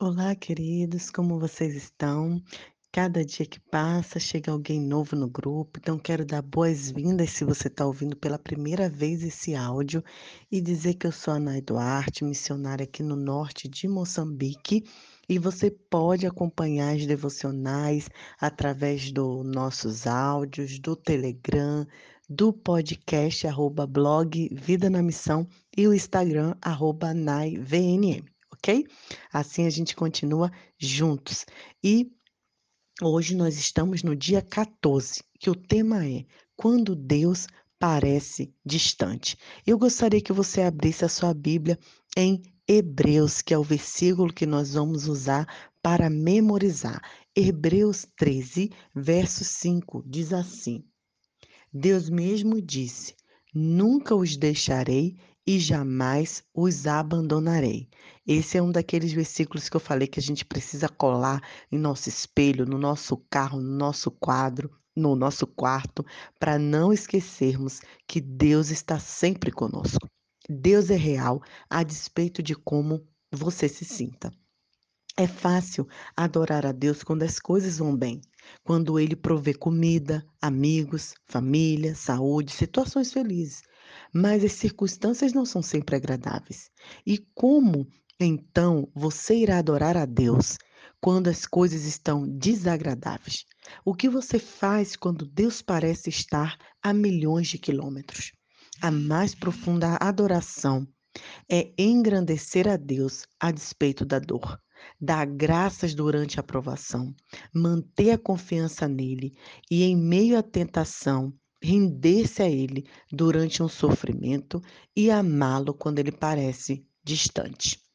Olá, queridos, como vocês estão? Cada dia que passa, chega alguém novo no grupo, então quero dar boas-vindas se você está ouvindo pela primeira vez esse áudio e dizer que eu sou a Nay Duarte, missionária aqui no norte de Moçambique, e você pode acompanhar as devocionais através dos nossos áudios, do Telegram, do podcast arroba blog Vida na Missão e o Instagram arroba NaiVNM ok? Assim a gente continua juntos. E hoje nós estamos no dia 14, que o tema é Quando Deus parece distante. Eu gostaria que você abrisse a sua Bíblia em Hebreus, que é o versículo que nós vamos usar para memorizar. Hebreus 13, verso 5 diz assim: Deus mesmo disse: Nunca os deixarei e jamais os abandonarei. Esse é um daqueles versículos que eu falei que a gente precisa colar em nosso espelho, no nosso carro, no nosso quadro, no nosso quarto, para não esquecermos que Deus está sempre conosco. Deus é real, a despeito de como você se sinta. É fácil adorar a Deus quando as coisas vão bem, quando Ele provê comida, amigos, família, saúde, situações felizes. Mas as circunstâncias não são sempre agradáveis. E como então você irá adorar a Deus quando as coisas estão desagradáveis? O que você faz quando Deus parece estar a milhões de quilômetros? A mais profunda adoração é engrandecer a Deus a despeito da dor dar graças durante a provação, manter a confiança nele e, em meio à tentação, render-se a ele durante um sofrimento e amá-lo quando ele parece distante.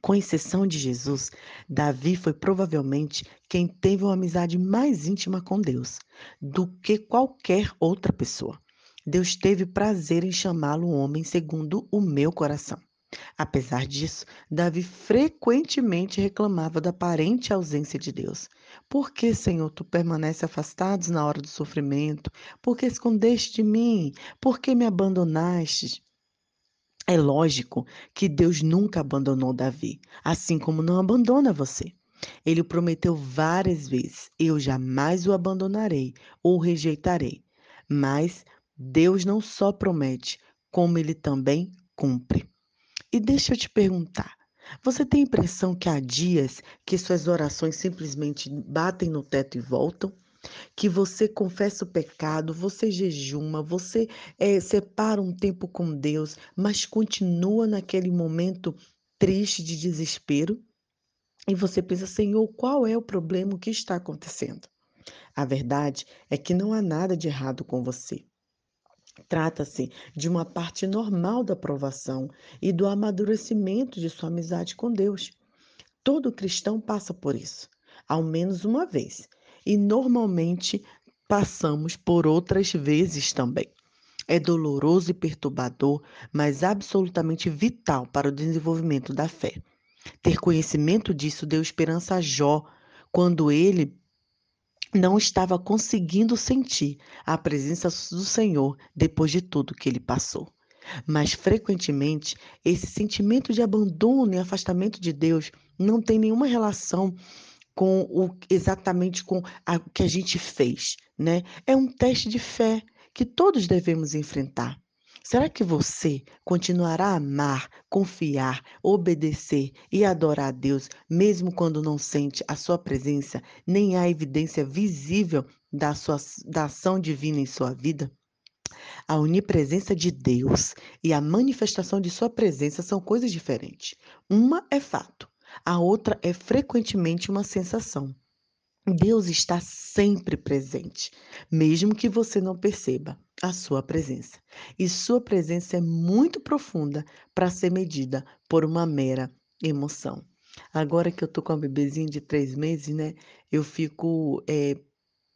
Com exceção de Jesus, Davi foi provavelmente quem teve uma amizade mais íntima com Deus do que qualquer outra pessoa. Deus teve prazer em chamá-lo homem segundo o meu coração. Apesar disso, Davi frequentemente reclamava da aparente ausência de Deus. Por que, Senhor, tu permaneces afastado na hora do sofrimento? Por que escondeste de mim? Por que me abandonaste? É lógico que Deus nunca abandonou Davi, assim como não abandona você. Ele prometeu várias vezes: Eu jamais o abandonarei ou rejeitarei. Mas Deus não só promete, como ele também cumpre. E deixa eu te perguntar: você tem a impressão que há dias que suas orações simplesmente batem no teto e voltam? Que você confessa o pecado, você jejuma, você é, separa um tempo com Deus, mas continua naquele momento triste de desespero? E você pensa, Senhor, qual é o problema? O que está acontecendo? A verdade é que não há nada de errado com você. Trata-se de uma parte normal da provação e do amadurecimento de sua amizade com Deus. Todo cristão passa por isso, ao menos uma vez, e normalmente passamos por outras vezes também. É doloroso e perturbador, mas absolutamente vital para o desenvolvimento da fé. Ter conhecimento disso deu esperança a Jó, quando ele não estava conseguindo sentir a presença do Senhor depois de tudo que ele passou. Mas frequentemente esse sentimento de abandono e afastamento de Deus não tem nenhuma relação com o exatamente com o que a gente fez, né? É um teste de fé que todos devemos enfrentar. Será que você continuará a amar, confiar, obedecer e adorar a Deus, mesmo quando não sente a sua presença, nem há evidência visível da, sua, da ação divina em sua vida? A onipresença de Deus e a manifestação de sua presença são coisas diferentes. Uma é fato, a outra é frequentemente uma sensação. Deus está sempre presente, mesmo que você não perceba a sua presença. E sua presença é muito profunda para ser medida por uma mera emoção. Agora que eu tô com a bebezinha de três meses, né? Eu fico é,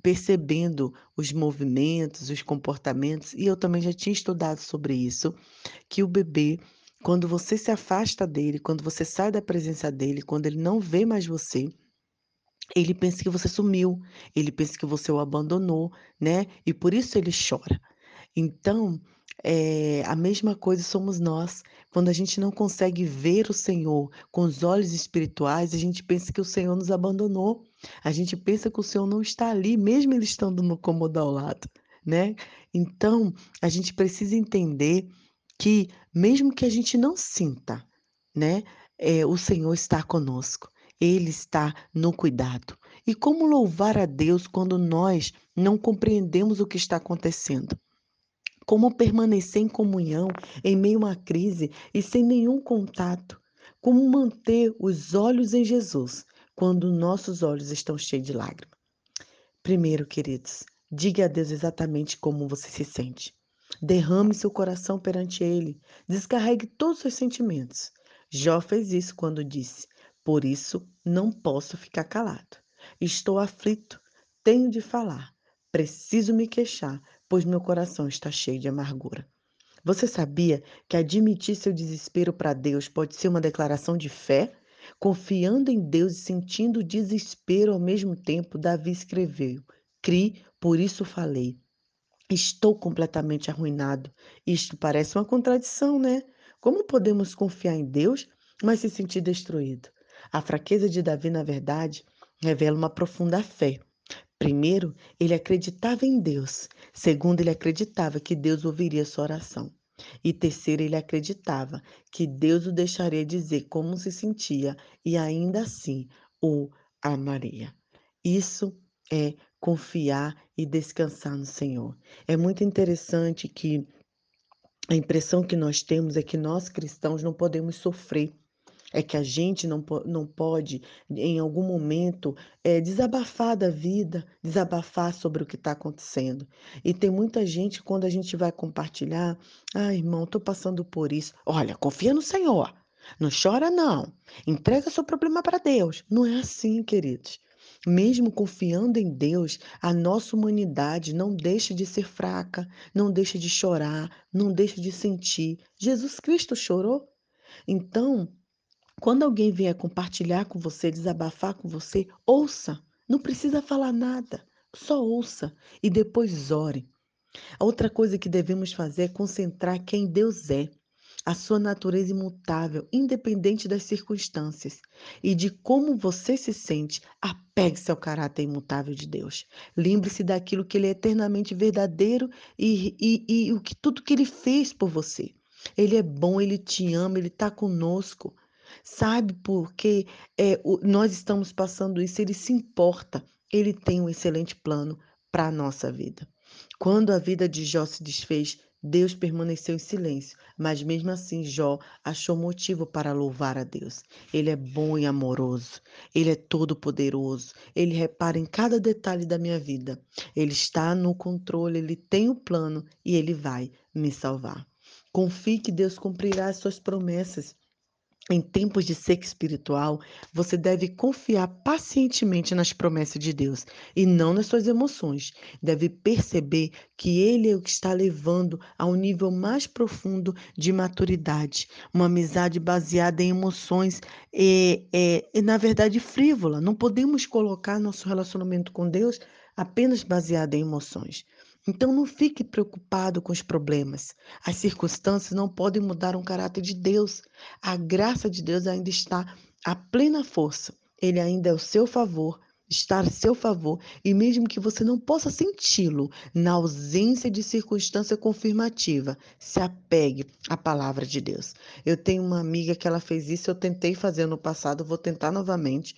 percebendo os movimentos, os comportamentos, e eu também já tinha estudado sobre isso, que o bebê, quando você se afasta dele, quando você sai da presença dele, quando ele não vê mais você, ele pensa que você sumiu, ele pensa que você o abandonou, né? E por isso ele chora. Então, eh, a mesma coisa somos nós. Quando a gente não consegue ver o Senhor com os olhos espirituais, a gente pensa que o Senhor nos abandonou. A gente pensa que o Senhor não está ali, mesmo Ele estando no cômodo ao lado, né. Então, a gente precisa entender que, mesmo que a gente não sinta, né, eh, o Senhor está conosco. Ele está no cuidado. E como louvar a Deus quando nós não compreendemos o que está acontecendo? Como permanecer em comunhão em meio a uma crise e sem nenhum contato? Como manter os olhos em Jesus quando nossos olhos estão cheios de lágrimas? Primeiro, queridos, diga a Deus exatamente como você se sente. Derrame seu coração perante Ele. Descarregue todos os seus sentimentos. Jó fez isso quando disse: Por isso não posso ficar calado. Estou aflito, tenho de falar, preciso me queixar, pois meu coração está cheio de amargura. Você sabia que admitir seu desespero para Deus pode ser uma declaração de fé? Confiando em Deus e sentindo desespero ao mesmo tempo, Davi escreveu: Cri, por isso falei. Estou completamente arruinado. Isto parece uma contradição, né? Como podemos confiar em Deus, mas se sentir destruído? A fraqueza de Davi, na verdade, revela uma profunda fé. Primeiro, ele acreditava em Deus. Segundo, ele acreditava que Deus ouviria sua oração. E terceiro, ele acreditava que Deus o deixaria dizer como se sentia e ainda assim o amaria. Isso é confiar e descansar no Senhor. É muito interessante que a impressão que nós temos é que nós cristãos não podemos sofrer é que a gente não, não pode, em algum momento, é, desabafar da vida, desabafar sobre o que está acontecendo. E tem muita gente, quando a gente vai compartilhar, ah, irmão, estou passando por isso. Olha, confia no Senhor. Não chora, não. Entrega seu problema para Deus. Não é assim, queridos. Mesmo confiando em Deus, a nossa humanidade não deixa de ser fraca, não deixa de chorar, não deixa de sentir. Jesus Cristo chorou. Então, quando alguém vier compartilhar com você, desabafar com você, ouça. Não precisa falar nada, só ouça e depois ore. A outra coisa que devemos fazer é concentrar quem Deus é, a sua natureza imutável, independente das circunstâncias, e de como você se sente. Apegue-se ao caráter imutável de Deus. Lembre-se daquilo que Ele é eternamente verdadeiro e, e, e o que tudo que Ele fez por você. Ele é bom, Ele te ama, Ele está conosco. Sabe porque é, o, nós estamos passando isso, ele se importa, ele tem um excelente plano para a nossa vida. Quando a vida de Jó se desfez, Deus permaneceu em silêncio, mas mesmo assim Jó achou motivo para louvar a Deus. Ele é bom e amoroso, ele é todo-poderoso, ele repara em cada detalhe da minha vida. Ele está no controle, ele tem o plano e ele vai me salvar. Confie que Deus cumprirá as suas promessas. Em tempos de seca espiritual, você deve confiar pacientemente nas promessas de Deus e não nas suas emoções. Deve perceber que Ele é o que está levando a um nível mais profundo de maturidade. Uma amizade baseada em emoções é, é, na verdade, frívola. Não podemos colocar nosso relacionamento com Deus apenas baseado em emoções. Então não fique preocupado com os problemas. As circunstâncias não podem mudar um caráter de Deus. A graça de Deus ainda está a plena força. Ele ainda é ao seu favor, está a seu favor, e mesmo que você não possa senti-lo na ausência de circunstância confirmativa, se apegue à palavra de Deus. Eu tenho uma amiga que ela fez isso, eu tentei fazer no passado, vou tentar novamente.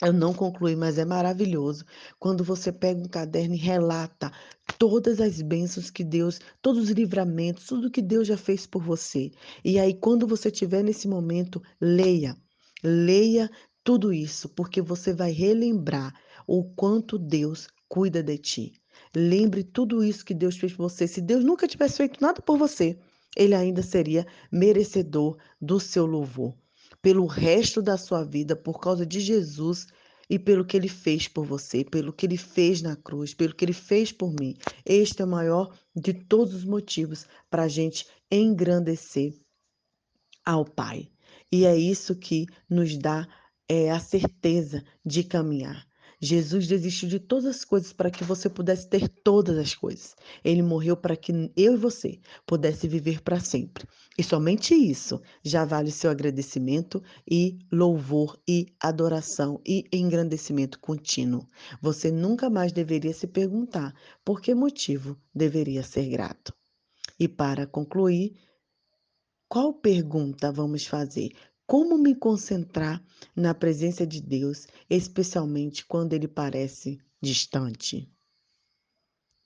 Eu não concluí, mas é maravilhoso quando você pega um caderno e relata todas as bênçãos que Deus, todos os livramentos, tudo que Deus já fez por você. E aí, quando você estiver nesse momento, leia. Leia tudo isso, porque você vai relembrar o quanto Deus cuida de ti. Lembre tudo isso que Deus fez por você. Se Deus nunca tivesse feito nada por você, ele ainda seria merecedor do seu louvor pelo resto da sua vida por causa de Jesus e pelo que ele fez por você, pelo que ele fez na cruz, pelo que ele fez por mim. Este é o maior de todos os motivos para a gente engrandecer ao Pai. E é isso que nos dá é, a certeza de caminhar. Jesus desistiu de todas as coisas para que você pudesse ter todas as coisas. Ele morreu para que eu e você pudesse viver para sempre. E somente isso já vale seu agradecimento e louvor e adoração e engrandecimento contínuo. Você nunca mais deveria se perguntar por que motivo deveria ser grato. E para concluir, qual pergunta vamos fazer? Como me concentrar na presença de Deus, especialmente quando ele parece distante?